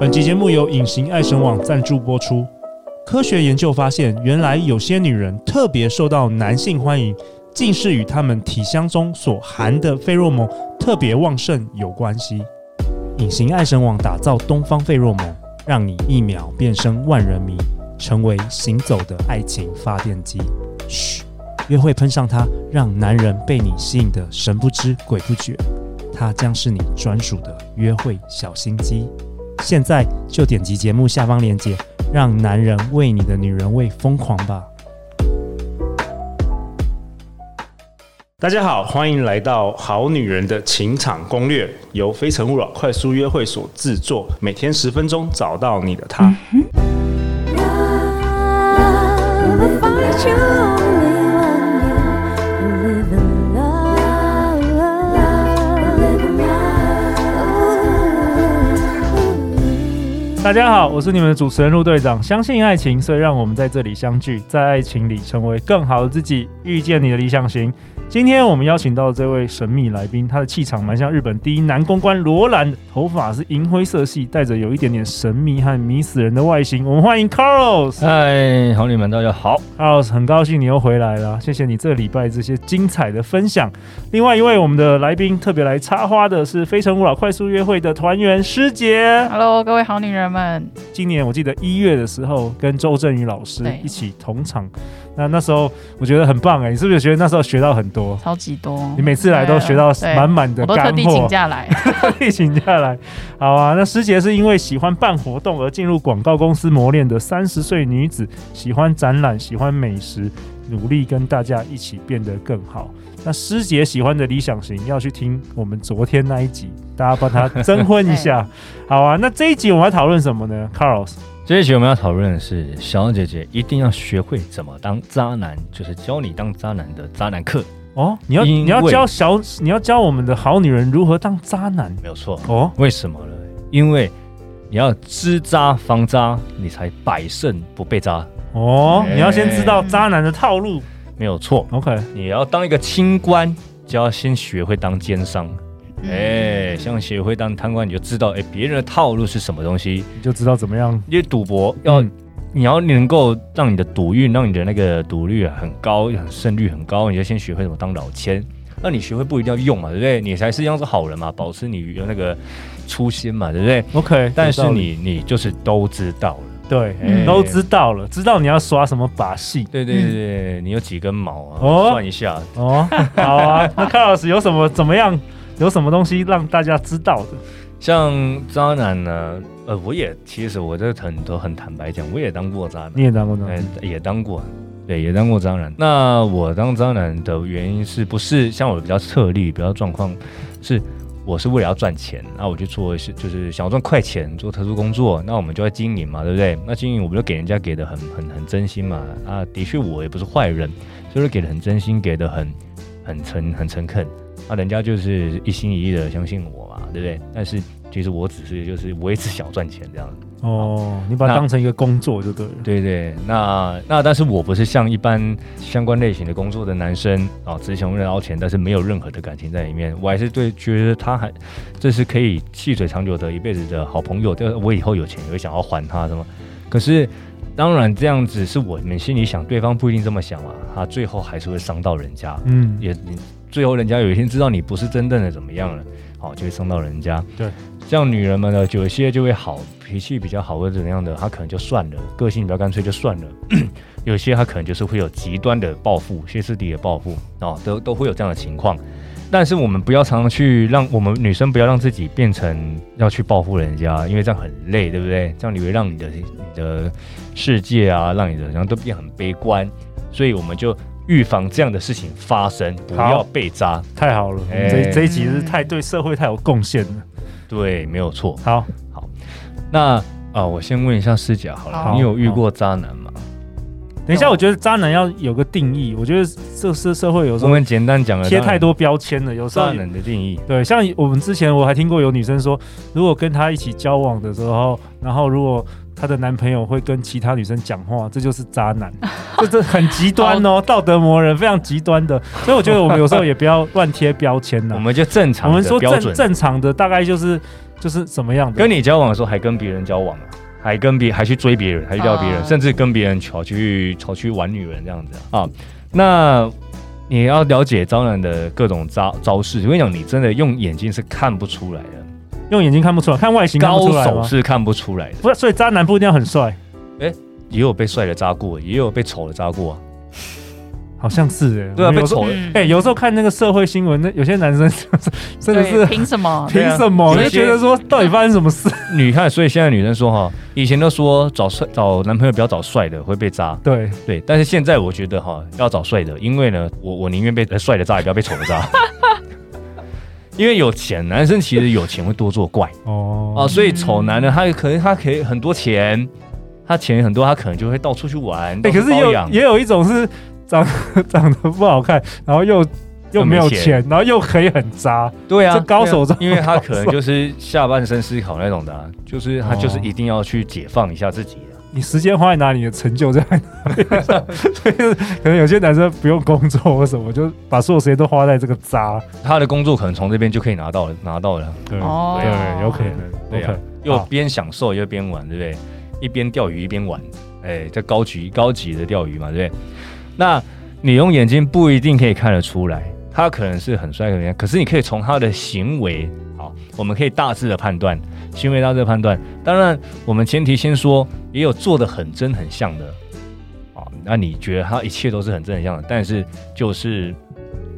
本集节目由隐形爱神网赞助播出。科学研究发现，原来有些女人特别受到男性欢迎，竟是与她们体香中所含的费洛蒙特别旺盛有关系。隐形爱神网打造东方费洛蒙，让你一秒变身万人迷，成为行走的爱情发电机。嘘，约会喷上它，让男人被你吸引得神不知鬼不觉。它将是你专属的约会小心机。现在就点击节目下方链接，让男人为你的女人味疯狂吧！大家好，欢迎来到《好女人的情场攻略》，由非诚勿扰快速约会所制作，每天十分钟，找到你的他。大家好，我是你们的主持人陆队长。相信爱情，所以让我们在这里相聚，在爱情里成为更好的自己，遇见你的理想型。今天我们邀请到这位神秘来宾，他的气场蛮像日本第一男公关罗兰，头发是银灰色系，带着有一点点神秘和迷死人的外形。我们欢迎 Carlos。嗨，好你们，大家好。Carlos，很高兴你又回来了，谢谢你这礼拜这些精彩的分享。另外一位我们的来宾特别来插花的是非诚勿扰快速约会的团员师姐。Hello，各位好女人们。今年我记得一月的时候跟周振宇老师一起同场。那那时候我觉得很棒哎，你是不是觉得那时候学到很多？超级多！你每次来都学到满满的干货。我都特地请假来，特地请假来。好啊，那师姐是因为喜欢办活动而进入广告公司磨练的三十岁女子，喜欢展览，喜欢美食，努力跟大家一起变得更好。那师姐喜欢的理想型要去听我们昨天那一集，大家帮她征婚一下。好啊，那这一集我们要讨论什么呢？Carlos。这一集我们要讨论的是，小姐姐一定要学会怎么当渣男，就是教你当渣男的渣男课哦。你要你要教小，你要教我们的好女人如何当渣男，没有错哦。为什么呢？因为你要知渣防渣，你才百胜不被渣哦。你要先知道渣男的套路，没有错。OK，你要当一个清官，就要先学会当奸商。哎、欸，像学会当贪官，你就知道哎，别人的套路是什么东西，你就知道怎么样。因为赌博要，嗯、你要能够让你的赌运，让你的那个赌率很高，很胜率很高，你就先学会怎么当老千。那你学会不一定要用嘛，对不对？你才是要是好人嘛，保持你的那个初心嘛，对不对？OK，但是你你就是都知道了，对，欸、都知道了，知道你要耍什么把戏。对对对你有几根毛啊？哦，算一下。哦，好啊。那卡老师有什么怎么样？有什么东西让大家知道的？像渣男呢？呃，我也其实我这很多很坦白讲，我也当过渣男。你也当过渣男？欸，也当过，对，也当过渣男。那我当渣男的原因是不是像我比较特例，比较状况是，我是为了要赚钱，那我就做一些，就是想要赚快钱，做特殊工作，那我们就要经营嘛，对不对？那经营我不就给人家给的很很很真心嘛。啊，的确我也不是坏人，就是给的很真心，给的很很诚很诚恳。那、人家就是一心一意的相信我嘛，对不对？但是其实我只是就是我也只想赚钱这样哦，你把它当成一个工作就对了。对对，那那但是我不是像一般相关类型的工作的男生啊，只想为了捞钱，但是没有任何的感情在里面。我还是对觉得他还这是可以细水长久的一辈子的好朋友。对，我以后有钱也会想要还他什么。可是当然这样子是我们心里想，对方不一定这么想啊。他最后还是会伤到人家。嗯，也你。最后，人家有一天知道你不是真正的怎么样了，好，就会伤到人家。对，像女人们呢，有些就会好，脾气比较好或者怎么样的，她可能就算了，个性比较干脆就算了。有些她可能就是会有极端的报复，歇斯底里的报复，哦，都都会有这样的情况。但是我们不要常常去让我们女生不要让自己变成要去报复人家，因为这样很累，对不对？这样你会让你的你的世界啊，让你的然后都变很悲观，所以我们就。预防这样的事情发生，不要被渣，太好了！欸、这这一集是太对社会太有贡献了。对，没有错。好，好，那啊，我先问一下师姐好了，好，你有遇过渣男吗？等一下，我觉得渣男要有个定义。我觉得这是社会有时候我们简单讲贴太多标签了，有时候渣男的定义。对，像我们之前我还听过有女生说，如果跟他一起交往的时候，然后如果。她的男朋友会跟其他女生讲话，这就是渣男，这这很极端哦，道德魔人非常极端的。所以我觉得我们有时候也不要乱贴标签了。我们就正常，我们说正正常的大概就是就是怎么样的？跟你交往的时候还跟别人交往啊，还跟别还去追别人，还去撩别人，啊、甚至跟别人跑去跑去玩女人这样子啊。那你要了解渣男的各种招招式，我跟你讲，你真的用眼睛是看不出来的，用眼睛看不出来，看外形看不出来，高手是看不出来的。不是，所以渣男不一定要很帅。哎、欸，也有被帅的渣过，也有被丑的渣过啊。好像是哎，对啊，被丑了。哎，有时候看那个社会新闻，那有些男生 真的是凭什么？凭什么？就觉得说，到底发生什么事？女看，所以现在女生说哈，以前都说找帅找男朋友不要找帅的会被渣，对对。但是现在我觉得哈，要找帅的，因为呢，我我宁愿被帅的渣，也不要被丑的渣。因为有钱，男生其实有钱会多作怪哦啊，所以丑男呢他可能他可以很多钱，他钱很多，他可能就会到处去玩。哎，可是也有也有一种是。长 长得不好看，然后又又没有钱，然后又可以很渣，对啊，高手中，因为他可能就是下半身思考那种的，啊，就是他就是一定要去解放一下自己的。哦、你时间花在哪里，你的成就在哪里？所以可能有些男生不用工作或什么，就把所有时间都花在这个渣。他的工作可能从这边就可以拿到了，拿到了。对，哦、对，有可能，对啊，又边享受又边玩，对不对？一边钓鱼一边玩，哎，这高级高级的钓鱼嘛，对不对？那你用眼睛不一定可以看得出来，他可能是很帅的人，可是你可以从他的行为，好，我们可以大致的判断，行为大致的判断。当然，我们前提先说，也有做的很真很像的，啊，那你觉得他一切都是很真很像的，但是就是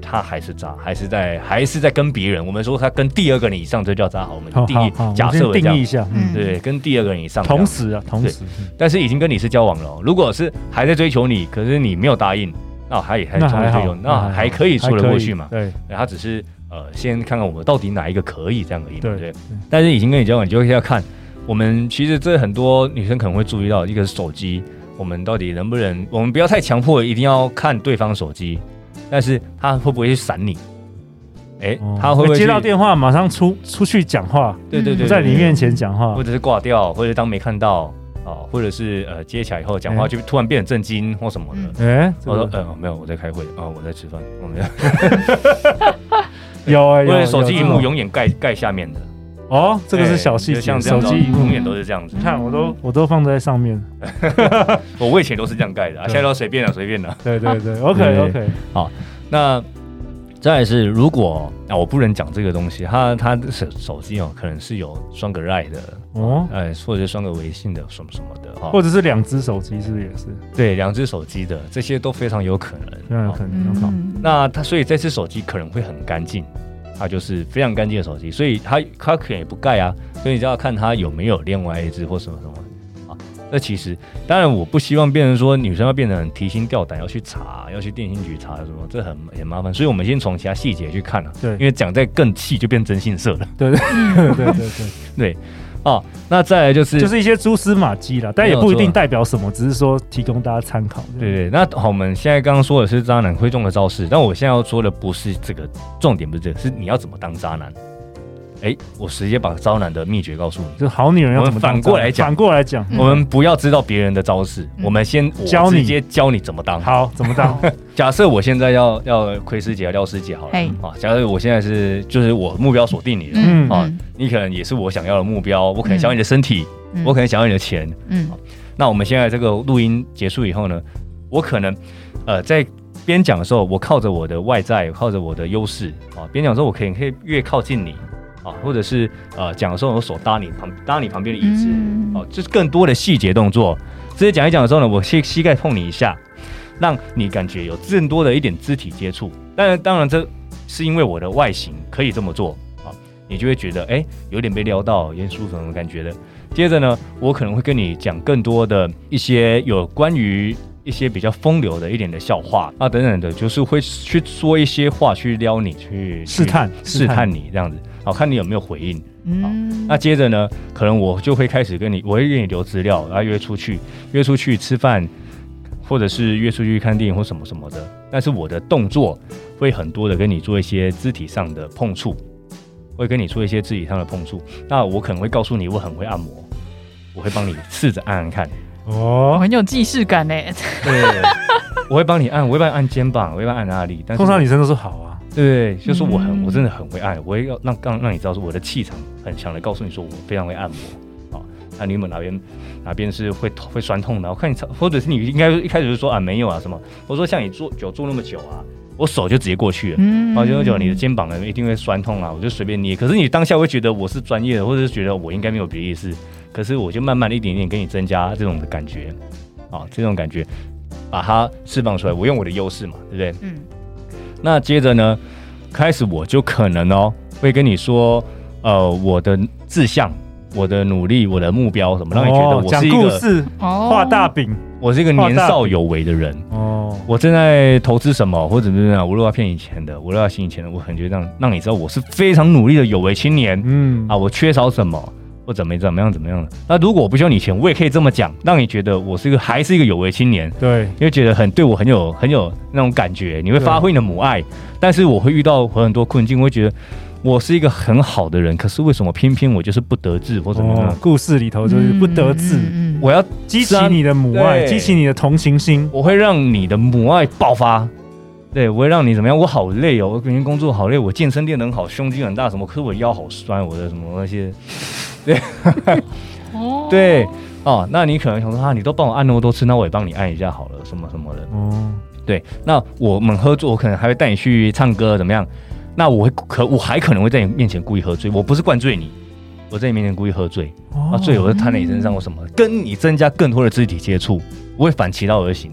他还是渣，还是在还是在跟别人。我们说他跟第二个人以上，这叫渣。好，我们定义，假设定义一下，嗯，对，跟第二个人以上，同时啊，同时，但是已经跟你是交往了。如果是还在追求你，可是你没有答应。那还也还冲得追求，那还可以说得过去嘛？对，他只是呃，先看看我们到底哪一个可以这样而已嘛，对不对？但是已经跟你交往，你就要看我们其实这很多女生可能会注意到，一个是手机，我们到底能不能？我们不要太强迫，一定要看对方手机，但是他会不会去闪你？哎，他会不会接到电话马上出出去讲话？对对对，在你面前讲话，或者是挂掉，或者当没看到。哦，或者是呃接起来以后讲话就突然变得震惊或什么的。哎，我说呃没有，我在开会啊，我在吃饭。我没有，有啊，因为手机荧幕永远盖盖下面的。哦，这个是小细节，像手机永远都是这样子。你看，我都我都放在上面。我 我以前都是这样盖的，现在都随便了，随便了。对对对，OK OK。好，那。再来是，如果啊，我不能讲这个东西，他他的手手机哦，可能是有双个 LINE 的哦，哎，或者是双个微信的什么什么的哈，或者是两只手机，是不是也是？对，两只手机的这些都非常有可能，非常有可能。好，那他所以这只手机可能会很干净，它就是非常干净的手机，所以它它可能也不盖啊，所以你就要看它有没有另外一只或什么什么。那其实，当然，我不希望变成说女生要变得很提心吊胆，要去查，要去电信局查什么，这很很麻烦。所以我们先从其他细节去看啊。对，因为讲再更细就变征信社了。对对对对对 对。哦，那再来就是就是一些蛛丝马迹啦，但也不一定代表什么，只是说提供大家参考。对对。那好，我们现在刚刚说的是渣男会中的招式，但我现在要说的不是这个重点，不是这个，是你要怎么当渣男。哎，我直接把招男的秘诀告诉你，就好女人要怎么。反过来讲，反过来讲，我们不要知道别人的招式，我们先教你，直接教你怎么当。好，怎么当？假设我现在要要亏师姐、廖师姐好了，啊，假设我现在是就是我目标锁定你了，嗯啊，你可能也是我想要的目标，我可能想要你的身体，我可能想要你的钱，嗯，那我们现在这个录音结束以后呢，我可能呃在边讲的时候，我靠着我的外在，靠着我的优势啊，边讲的时候我可以可以越靠近你。啊，或者是呃，讲的时候我手搭你旁搭你旁边的椅子，哦、嗯，就是更多的细节动作。直接讲一讲的时候呢，我膝膝盖碰你一下，让你感觉有更多的一点肢体接触。当然，当然这是因为我的外形可以这么做啊，你就会觉得哎、欸，有点被撩到，有点舒服那种感觉的。接着呢，我可能会跟你讲更多的一些有关于一些比较风流的一点的笑话啊等等的，就是会去说一些话去撩你，去试探试探你这样子。好，看你有没有回应。嗯，那接着呢，可能我就会开始跟你，我会给你留资料，然后约出去，约出去吃饭，或者是约出去看电影或什么什么的。但是我的动作会很多的跟你做一些肢体上的碰触，会跟你做一些肢体上的碰触。那我可能会告诉你，我很会按摩，我会帮你试着按按看。哦，很有既视感呢。对，我会帮你按，我会帮你按肩膀，我会帮你按哪里。但通常女生都说好啊。对，就是我很，嗯我真的很会按，我也要让让让你知道说我的气场很强的，告诉你说我非常会按摩啊。那你们哪边哪边是会会酸痛的？我看你，或者是你应该一开始就说啊没有啊什么？我说像你坐久坐那么久啊，我手就直接过去了，嗯。然后就久你的肩膀呢一定会酸痛啊，我就随便捏。可是你当下会觉得我是专业的，或者是觉得我应该没有别的意思，可是我就慢慢的一点点给你增加这种的感觉。啊，这种感觉把它释放出来，我用我的优势嘛，对不对？嗯。那接着呢，开始我就可能哦，会跟你说，呃，我的志向、我的努力、我的目标什么，让你觉得我是一个，讲故事，哦。画大饼我是一个年少有为的人。哦，我正在投资什么，或者怎么样，我如果要骗你钱的，我如果要吸以前的，我很觉得让让你知道我是非常努力的有为青年嗯啊，我缺少什么。或怎么怎么样怎么样的？那如果我不需要你钱，我也可以这么讲，让你觉得我是一个还是一个有为青年。对，你会觉得很对我很有很有那种感觉，你会发挥你的母爱，但是我会遇到很多困境，我会觉得我是一个很好的人，可是为什么偏偏我就是不得志或怎么样？哦，故事里头就是不得志，嗯嗯嗯我要激起你的母爱，激起你的同情心。我会让你的母爱爆发，对我会让你怎么样？我好累哦，我每天工作好累，我健身练得很好，胸肌很大什么，可是我腰好酸，我的什么那些，对哦对哦，那你可能想说啊，你都帮我按那么多次，那我也帮你按一下好了，什么什么的。哦，对，那我们合作，我可能还会带你去唱歌，怎么样？那我会可我还可能会在你面前故意喝醉，我不是灌醉你，我在你面前故意喝醉，哦啊，醉我就摊在你身上或什么，跟你增加更多的肢体接触，我会反其道而行，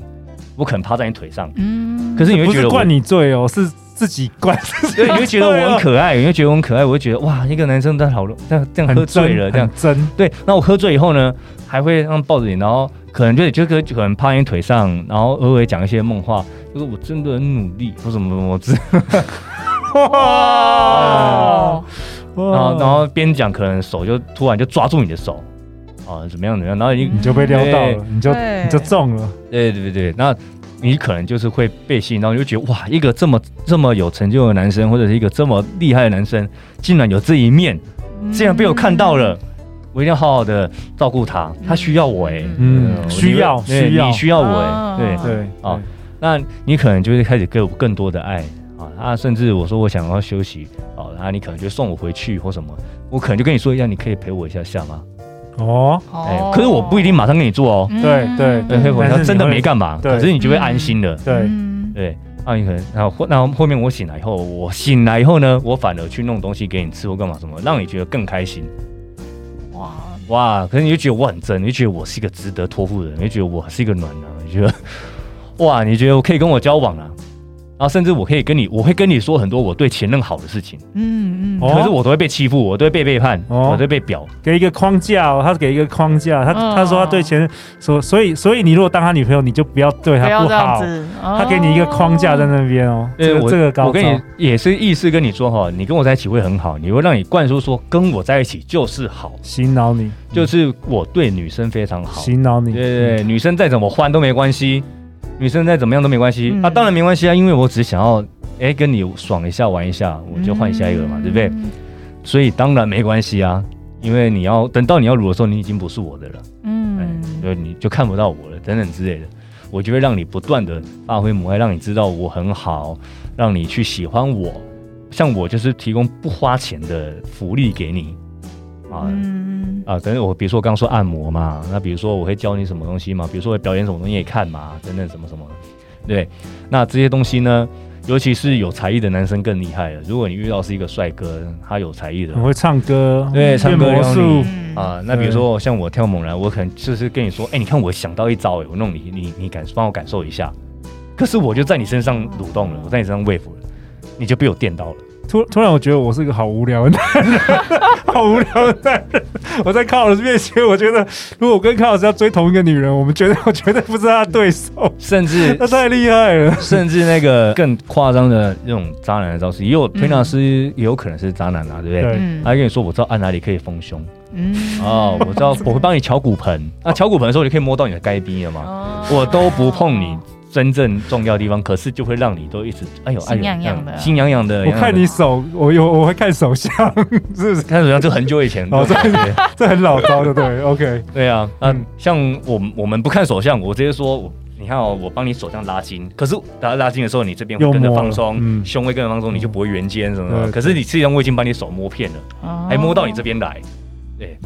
我可能趴在你腿上，嗯可是你会觉得我灌你醉哦，是自己灌自己。对，你会觉得我很可爱，你会觉得我很可爱，我会觉得哇，一个男生在好这样这样喝醉了，这样真，对，那我喝醉以后呢，还会让抱着你，然后可能就就可可能趴在你腿上，然后偶尔讲一些梦话，就是我真的很努力，或什么什么之。哦哇然后然后边讲，可能手就突然就抓住你的手，啊，怎么样怎么样，然后你你就被撩到了，你就你就中了。对对对对，那你可能就是会被吸引到，你就觉得哇，一个这么这么有成就的男生，或者是一个这么厉害的男生，竟然有这一面，竟然被我看到了。我一定要好好的照顾他，他需要我哎、嗯。需要需要。你需要我哎、哦对，对啊那你可能就会开始给我更多的爱啊，啊，甚至我说我想要休息啊，然后你可能就送我回去或什么，我可能就跟你说一下，你可以陪我一下下吗？哦，哎、可是我不一定马上跟你做哦，嗯对对对，陪我一下但是你真的没干嘛，可是你就会安心的，对，嗯对，啊，你可能然后后然后后面我醒来以后，我醒来以后呢，我反而去弄东西给你吃或干嘛什么，让你觉得更开心。哇，哇！可是你就觉得我很真，你就觉得我是一个值得托付的人，你就觉得我是一个暖男，你觉得哇，你觉得我可以跟我交往啊？然后甚至我可以跟你，我会跟你说很多我对前任好的事情，嗯嗯，哦。可是我都会被欺负，我都会被背叛，哦。我都会被表。给一个框架哦，他给一个框架，他哦。他说他对前任说，所以所以你如果当他女朋友，你就不要对他不好。子，他给你一个框架在那边哦，这个我这个高我跟你也是意思跟你说哈，你跟我在一起会很好，你会让你灌输说跟我在一起就是好，洗脑你，就是我对女生非常好。洗脑你，对对对，女生再怎么欢都没关系，女生再怎么样都没关系、嗯。啊，当然没关系啊，因为我只想要哎跟你爽一下玩一下，我就换下一个了嘛，对不对？所以当然没关系啊，因为你要等到你要乳的时候，你已经不是我的了，哎嗯，就你就看不到我了，等等之类的，我就会让你不断的发挥母爱，让你知道我很好，让你去喜欢我，像我就是提供不花钱的福利给你啊。嗯啊，等于，我比如说我刚刚说按摩嘛，那比如说我会教你什么东西嘛，比如说我表演什么东西也看嘛，等等什么什么，对，那这些东西呢，尤其是有才艺的男生更厉害了。如果你遇到是一个帅哥，他有才艺的很会唱歌，对唱歌魔术啊，那比如说像我跳猛男，我可能就是跟你说，哎、你看我想到一招，哎，我弄你，你你感帮我感受一下，可是我就在你身上蠕动了，我在你身上 wave 了，你就被我电到了。突突然，我觉得我是一个好无聊的男人，好无聊的男人。我在康老师面前，我觉得如果我跟康老师要追同一个女人，我们绝对我绝对不是他的对手，甚至 他太厉害了。甚至那个更夸张的那种渣男的招式，也有推拿师也有可能是渣男啊，对不对？他跟你说，我知道按哪里可以丰胸嗯哦，我知道我会帮你敲骨盆，那敲骨盆的时候，你可以摸到你的该逼了嘛？哦我都不碰你真正重要的地方，可是就会让你都一直哎呦哎呦心痒痒的心痒痒的。我看你手，我有我会看手相，是不是？看手相，就很久以前哦，这对这很老招，的对。OK，对啊，嗯像我们我们不看手相，我直接说，你看哦，我帮你手这样拉筋，可是拉拉筋的时候，你这边会跟着放松，嗯、胸会跟着放松，你就不会圆肩什么的。可是你实际上我已经把你手摸遍了，哦、还摸到你这边来，对，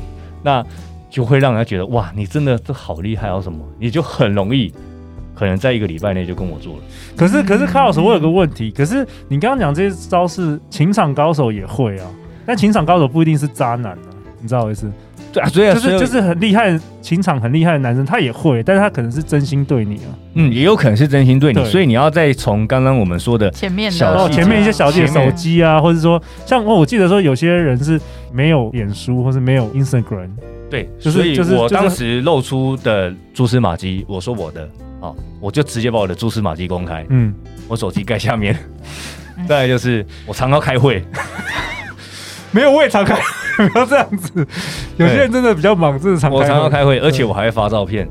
那就会让人家觉得哇，你真的这好厉害啊什么，你就很容易。可能在一个礼拜内就跟我做了。可是，可是卡老师，我有个问题。可是你刚刚讲这些招式，情场高手也会啊。但情场高手不一定是渣男啊，你知道我意思？对啊，所以就是就是很厉害，情场很厉害的男生，他也会，但是他可能是真心对你啊。嗯，也有可能是真心对你。对所以你要再从刚刚我们说的前面的前面一些小姐手机啊，或者说像我记得说有些人是没有脸书或是没有 Instagram。对，就是就是我当时露出的蛛丝马迹，我说我的。好，我就直接把我的蛛丝马迹公开。嗯，我手机盖下面。再来就是我常常开会，没有我也常开，不要这样子。有些人真的比较忙，真的常开。我常常开会，而且我还会发照片。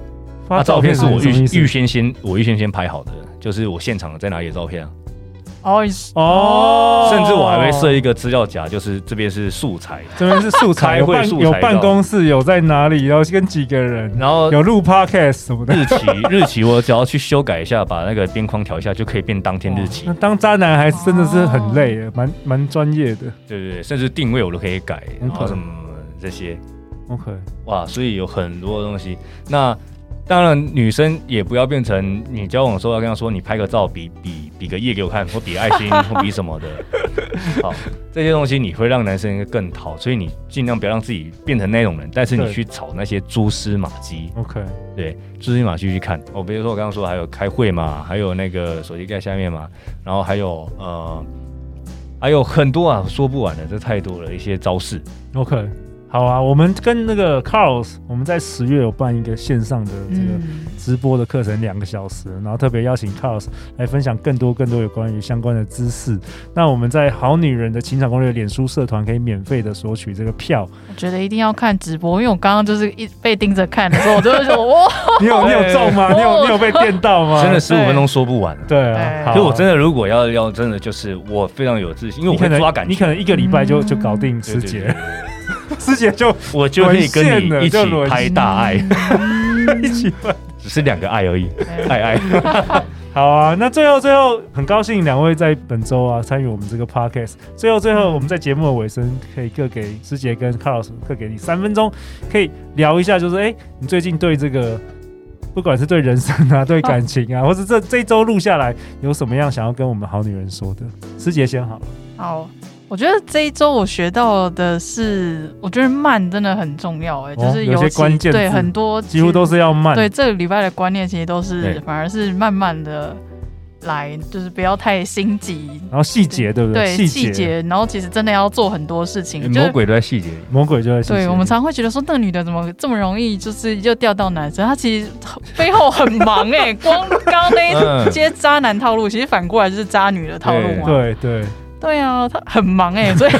发照片是我预预先先我预先先拍好的，就是我现场在哪里的照片啊。哦哦，甚至我还会设一个资料夹，就是这边是素材，这边是素材，会有办公室，有在哪里，然后跟几个人，然后有录 podcast 什么的。日期日期我只要去修改一下，把那个边框调一下，就可以变当天日期。那当渣男还真的是很累，蛮蛮专业的。对对对，甚至定位我都可以改，然后什么这些。OK，哇，所以有很多东西。那。当然，女生也不要变成你交往的时候要跟她说，你拍个照，比比比个耶给我看，或比爱心，或比什么的。好，这些东西你会让男生更讨，所以你尽量不要让自己变成那种人。但是你去找那些蛛丝马迹，OK，对，蛛丝马迹去看。哦，比如说我刚刚说还有开会嘛，还有那个手机盖下面嘛，然后还有呃，还有很多啊，说不完的，这太多了一些招式。OK。好啊，我们跟那个 Carlos，我们在十月有办一个线上的这个直播的课程，两个小时，然后特别邀请 Carlos 来分享更多更多有关于相关的知识。那我们在好女人的情场攻略脸书社团可以免费的索取这个票。我觉得一定要看直播，因为我刚刚就是一被盯着看的时候，我就会说哇，你有你有中吗？你有你有被电到吗？真的十五分钟说不完。对啊，所以我真的如果要要真的就是我非常有自信，因为我可能抓感觉，你可能一个礼拜就就搞定师姐。师姐就 我就可以跟你一起拍大爱，一起拍，只是两个爱而已，爱爱。好啊，那最后最后很高兴两位在本周啊参与我们这个 podcast。最后最后我们在节目的尾声可以各给师姐跟 Carlos 各给你三分钟，可以聊一下，就是哎、欸，你最近对这个不管是对人生啊、对感情啊，或者这这一周录下来有什么样想要跟我们好女人说的？师姐先好了。好。我觉得这一周我学到的是，我觉得慢真的很重要哎，就是有些关键对很多几乎都是要慢。对这个礼拜的观念其实都是反而是慢慢的来，就是不要太心急。然后细节对不对？对细节，然后其实真的要做很多事情。魔鬼都在细节里，魔鬼就在细节。对我们常会觉得说，那个女的怎么这么容易就是又钓到男生？她其实背后很忙哎，光刚刚那一些渣男套路，其实反过来就是渣女的套路嘛。对对。对啊，他很忙哎，所以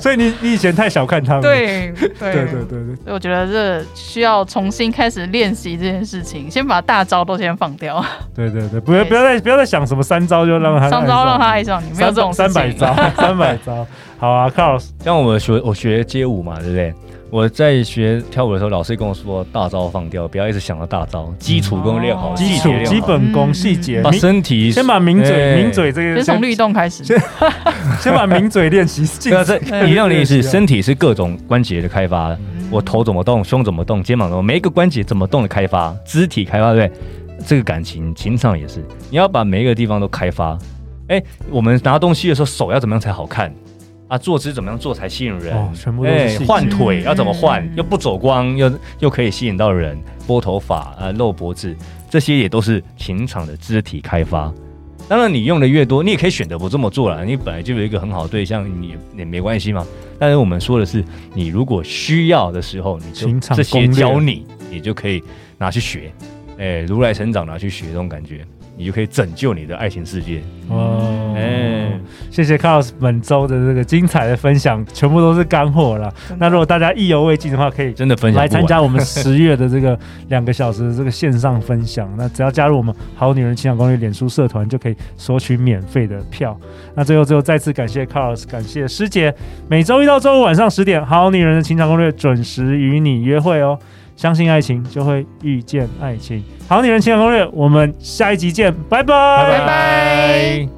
所以 你你以前太小看他们。对 对对对对，所以我觉得这需要重新开始练习这件事情，先把大招都先放掉。对对对，不要不要再不要再想什么三招就让他三招让他爱上你，没有这种三百招三百招。好啊，Carlos，像我们学我学街舞嘛，对不对？我在学跳舞的时候，老师跟我说：“大招放掉，不要一直想着大招，基础功练好，基础基本功细节，把身体先把抿嘴抿嘴这个，先从律动开始，先 先把抿嘴练习。这一样的意思，身体是各种关节的开发，我头怎么动，胸怎么动，肩膀怎么，每一个关节怎么动的开发，肢体开发，对不对？这个感情情场也是，你要把每一个地方都开发。哎，我们拿东西的时候，手要怎么样才好看？”啊，坐姿怎么样做才吸引人？哦，全部都是换腿要怎么换？又不走光，又又可以吸引到人。拨头发啊，露脖子，这些也都是情场的肢体开发。当然，你用的越多，你也可以选择不这么做了。你本来就有一个很好的对象，你也没关系嘛。但是我们说的是，你如果需要的时候，你就这些教你，你就可以拿去学。哎，如来成长拿去学，这种感觉。你就可以拯救你的爱情世界哦！哎、欸，谢谢 Carlos 本周的这个精彩的分享，全部都是干货了。那如果大家意犹未尽的话，可以真的分享来参加我们十月的这个 两个小时的这个线上分享。那只要加入我们好女人情感攻略脸书社团，就可以索取免费的票。那最后最后再次感谢 Carlos，感谢师姐。每周一到周五晚上十点，好女人的情场攻略准时与你约会哦。相信爱情，就会遇见爱情。好女人情感攻略，我们下一集见，拜拜，拜拜。